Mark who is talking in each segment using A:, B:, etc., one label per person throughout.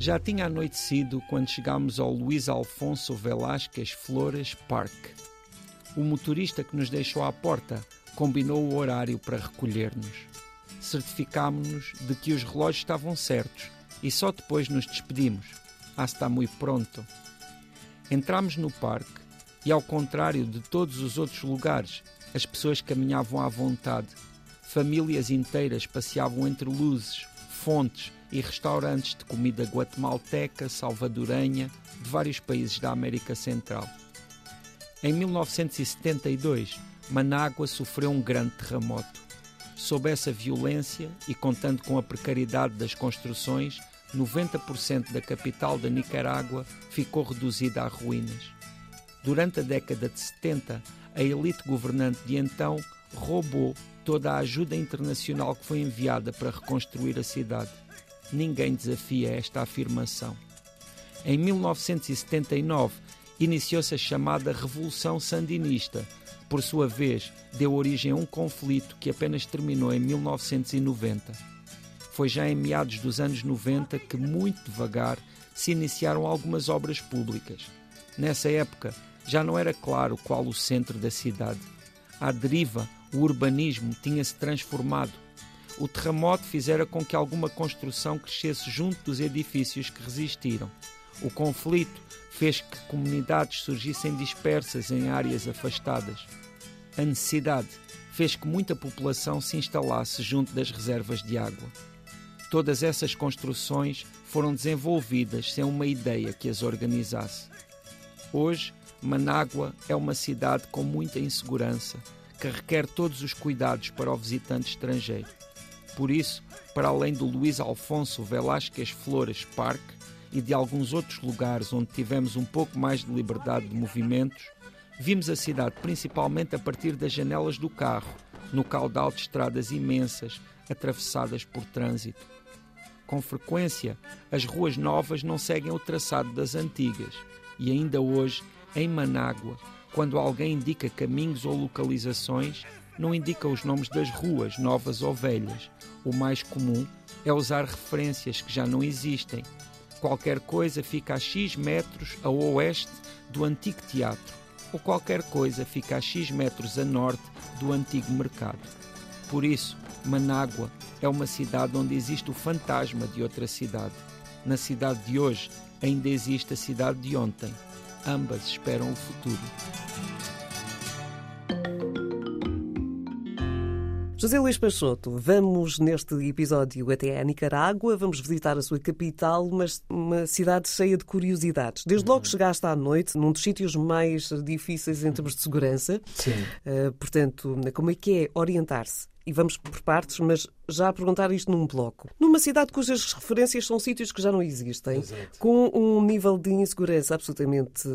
A: Já tinha anoitecido quando chegámos ao Luís Alfonso Velásquez Flores Park. O motorista que nos deixou à porta combinou o horário para recolher-nos. Certificámos-nos de que os relógios estavam certos e só depois nos despedimos. Ah, está muito pronto. Entramos no parque e, ao contrário de todos os outros lugares, as pessoas caminhavam à vontade. Famílias inteiras passeavam entre luzes, fontes e restaurantes de comida guatemalteca, salvadorenha, de vários países da América Central. Em 1972, Manágua sofreu um grande terremoto. Sob essa violência e contando com a precariedade das construções, 90% da capital da Nicarágua ficou reduzida a ruínas. Durante a década de 70, a elite governante de então roubou toda a ajuda internacional que foi enviada para reconstruir a cidade. Ninguém desafia esta afirmação. Em 1979, iniciou-se a chamada Revolução Sandinista. Por sua vez, deu origem a um conflito que apenas terminou em 1990. Foi já em meados dos anos 90 que, muito devagar, se iniciaram algumas obras públicas. Nessa época, já não era claro qual o centro da cidade. À deriva, o urbanismo tinha-se transformado. O terremoto fizera com que alguma construção crescesse junto dos edifícios que resistiram. O conflito fez que comunidades surgissem dispersas em áreas afastadas. A necessidade fez que muita população se instalasse junto das reservas de água. Todas essas construções foram desenvolvidas sem uma ideia que as organizasse. Hoje, Manágua é uma cidade com muita insegurança, que requer todos os cuidados para o visitante estrangeiro. Por isso, para além do Luís Alfonso Velásquez Flores Park e de alguns outros lugares onde tivemos um pouco mais de liberdade de movimentos, vimos a cidade principalmente a partir das janelas do carro, no caudal de estradas imensas atravessadas por trânsito. Com frequência, as ruas novas não seguem o traçado das antigas e ainda hoje em Manágua, quando alguém indica caminhos ou localizações, não indica os nomes das ruas, novas ou velhas. O mais comum é usar referências que já não existem. Qualquer coisa fica a X metros a oeste do antigo teatro, ou qualquer coisa fica a X metros a norte do antigo mercado. Por isso, Manágua é uma cidade onde existe o fantasma de outra cidade. Na cidade de hoje ainda existe a cidade de ontem ambas esperam o futuro.
B: José Luís Peixoto, vamos neste episódio até a Nicarágua, vamos visitar a sua capital, mas uma cidade cheia de curiosidades. Desde logo uhum. chegaste à noite, num dos sítios mais difíceis em termos de segurança.
A: Sim.
B: Uh, portanto, como é que é orientar-se e vamos por partes, mas já a perguntar isto num bloco. Numa cidade cujas referências são sítios que já não existem,
A: Exato.
B: com um nível de insegurança absolutamente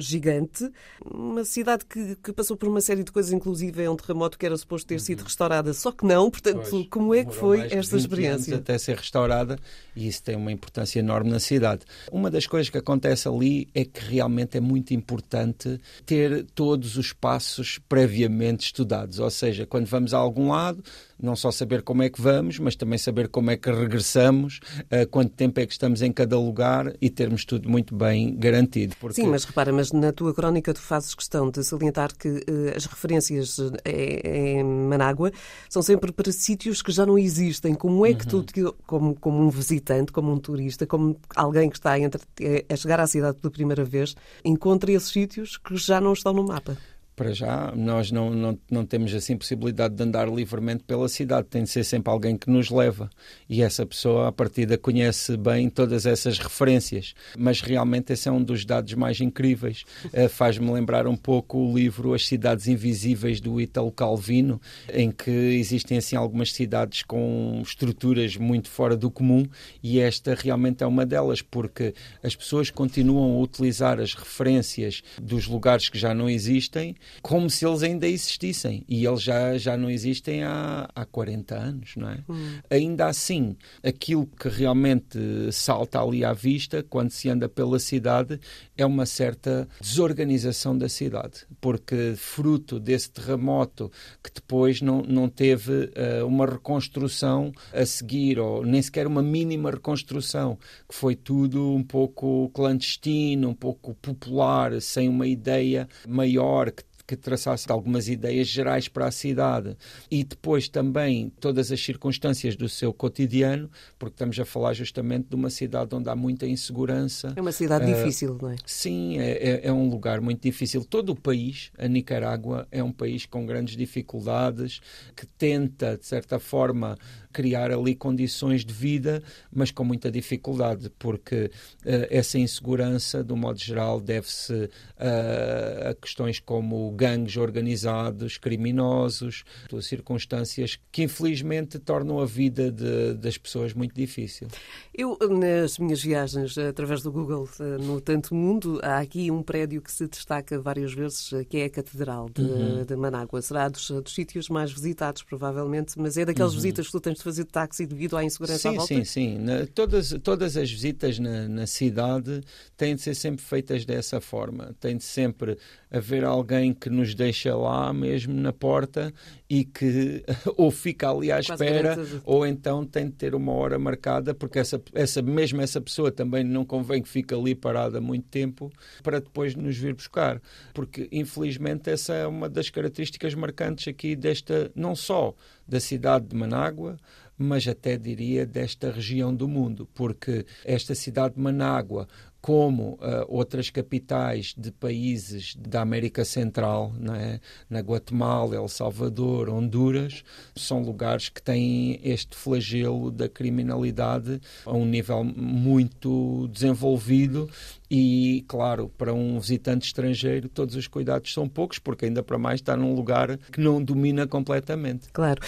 B: gigante, uma cidade que, que, passou por uma série de coisas, inclusive é um terremoto que era suposto ter sido uhum. restaurada, só que não. Portanto, pois, como é que foi esta experiência?
A: até ser restaurada e isso tem uma importância enorme na cidade. Uma das coisas que acontece ali é que realmente é muito importante ter todos os passos previamente estudados, ou seja, quando vamos a algum lado, não só saber como é que vamos, mas também saber como é que regressamos, uh, quanto tempo é que estamos em cada lugar e termos tudo muito bem garantido.
B: Porque... Sim, mas repara, mas na tua crónica tu fazes questão de salientar que uh, as referências eh, em Manágua são sempre para sítios que já não existem. Como é que uhum. tu, como, como um visitante, como um turista, como alguém que está a, entre, a chegar à cidade pela primeira vez, encontra esses sítios que já não estão no mapa?
A: Para já, nós não, não, não temos assim possibilidade de andar livremente pela cidade, tem de ser sempre alguém que nos leva. E essa pessoa, à partida, conhece bem todas essas referências. Mas realmente esse é um dos dados mais incríveis. Uh, Faz-me lembrar um pouco o livro As Cidades Invisíveis do Italo Calvino, em que existem assim algumas cidades com estruturas muito fora do comum e esta realmente é uma delas, porque as pessoas continuam a utilizar as referências dos lugares que já não existem como se eles ainda existissem. E eles já, já não existem há, há 40 anos, não é? Hum. Ainda assim, aquilo que realmente salta ali à vista quando se anda pela cidade é uma certa desorganização da cidade, porque fruto desse terremoto que depois não, não teve uh, uma reconstrução a seguir, ou nem sequer uma mínima reconstrução, que foi tudo um pouco clandestino, um pouco popular, sem uma ideia maior que que traçasse algumas ideias gerais para a cidade e depois também todas as circunstâncias do seu cotidiano, porque estamos a falar justamente de uma cidade onde há muita insegurança.
B: É uma cidade uh, difícil, não é?
A: Sim, é, é, é, um lugar muito difícil. Todo o país, a Nicarágua, é um país com grandes dificuldades, que tenta, de certa forma, criar ali condições de vida, mas com muita dificuldade, porque uh, essa insegurança, do modo geral, deve-se uh, a questões como gangues organizados, criminosos, circunstâncias que infelizmente tornam a vida de, das pessoas muito difícil.
B: Eu, nas minhas viagens através do Google eh, no Tanto Mundo, há aqui um prédio que se destaca várias vezes, que é a Catedral de, uhum. de Manágua. Será dos, dos sítios mais visitados, provavelmente, mas é daquelas uhum. visitas que tu tens de fazer de táxi devido à insegurança
A: sim,
B: à volta?
A: Sim, sim, sim. Todas, todas as visitas na, na cidade têm de ser sempre feitas dessa forma. Tem de sempre haver alguém que nos deixa lá mesmo na porta e que ou fica ali à espera ou então tem de ter uma hora marcada porque essa, essa mesmo essa pessoa também não convém que fique ali parada muito tempo para depois nos vir buscar porque infelizmente essa é uma das características marcantes aqui desta não só da cidade de Manágua mas até diria desta região do mundo, porque esta cidade de Manágua, como uh, outras capitais de países da América Central, é? na Guatemala, El Salvador, Honduras, são lugares que têm este flagelo da criminalidade a um nível muito desenvolvido e, claro, para um visitante estrangeiro, todos os cuidados são poucos, porque ainda para mais está num lugar que não domina completamente.
B: Claro.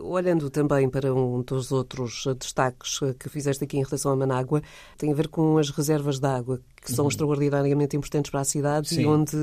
B: Olhando também para um dos outros destaques que fizeste aqui em relação a Manágua, tem a ver com as reservas de água, agua que são uhum. extraordinariamente importantes para a cidade Sim. e onde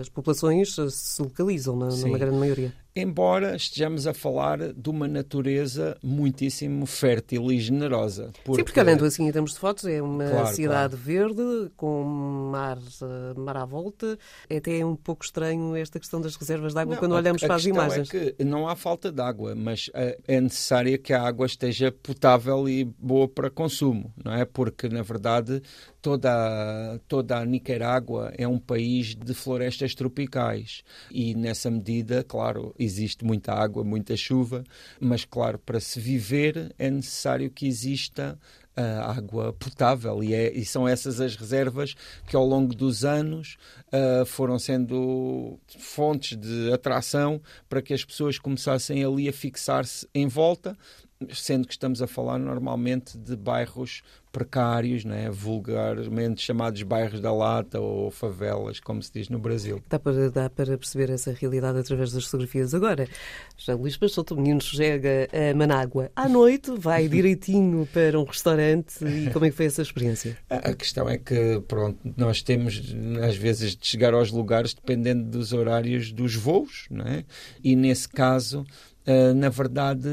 B: as populações se localizam, na, numa grande maioria
A: embora estejamos a falar de uma natureza muitíssimo fértil e generosa.
B: Porque... Sim, porque olhando assim em termos de fotos, é uma claro, cidade claro. verde, com mar, eh, mar à volta. É até um pouco estranho esta questão das reservas de água não, quando olhamos a, para as imagens.
A: É que não há falta de água, mas eh, é necessário que a água esteja potável e boa para consumo, não é? Porque, na verdade, toda, toda a Nicarágua é um país de florestas tropicais. E, nessa medida, claro, existe muita água, muita chuva, mas, claro, para se viver é necessário que exista uh, água potável. E, é, e, são essas as reservas que ao longo dos anos uh, foram sendo fontes de atração para que as pessoas começassem ali a fixar-se em volta, sendo que estamos a falar normalmente de bairros precários, né? vulgarmente chamados bairros da lata ou favelas, como se diz no Brasil.
B: Dá para, dá para perceber essa realidade através das fotografias. Agora, já Luís o menino chega a Manágua à noite, vai direitinho para um restaurante e como é que foi essa experiência?
A: A questão é que, pronto, nós temos às vezes de chegar aos lugares dependendo dos horários dos voos, não é? E nesse caso na verdade,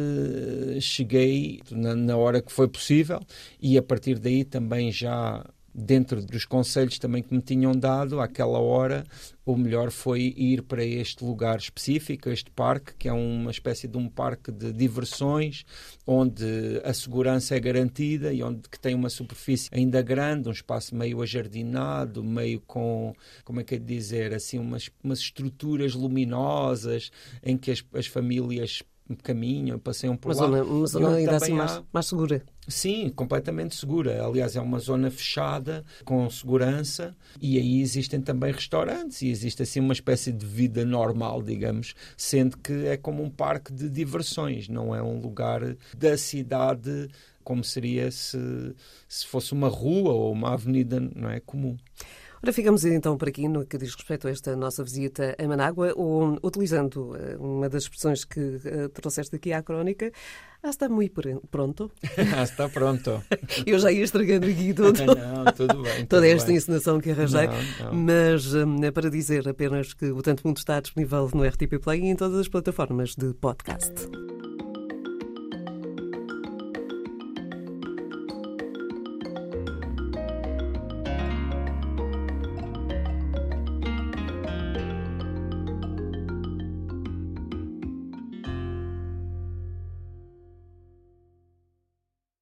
A: cheguei na, na, hora que foi possível e a partir daí também já dentro dos conselhos também que me tinham dado àquela hora, o melhor foi ir para este lugar específico, este parque, que é uma espécie de um parque de diversões, onde a segurança é garantida e onde que tem uma superfície ainda grande, um espaço meio ajardinado, meio com, como é que é de dizer, assim, umas, umas estruturas luminosas em que as, as famílias caminham, passeiam por
B: uma
A: lá.
B: Zona, uma zona ainda assim mais, mais segura.
A: Sim, completamente segura. Aliás, é uma zona fechada, com segurança, e aí existem também restaurantes e existe assim uma espécie de vida normal, digamos, sendo que é como um parque de diversões, não é um lugar da cidade como seria se, se fosse uma rua ou uma avenida, não é comum.
B: Ora, ficamos então por aqui no que diz respeito a esta nossa visita a Manágua, ou, utilizando eh, uma das expressões que uh, trouxeste aqui à crónica, ah, está muito pronto.
A: ah, está pronto.
B: Eu já ia estragando aqui tudo.
A: não, tudo bem. Tudo
B: Toda esta
A: bem.
B: encenação que arranjei.
A: Não, não.
B: Mas um, é para dizer apenas que o Tanto Mundo está disponível no RTP Play e em todas as plataformas de podcast.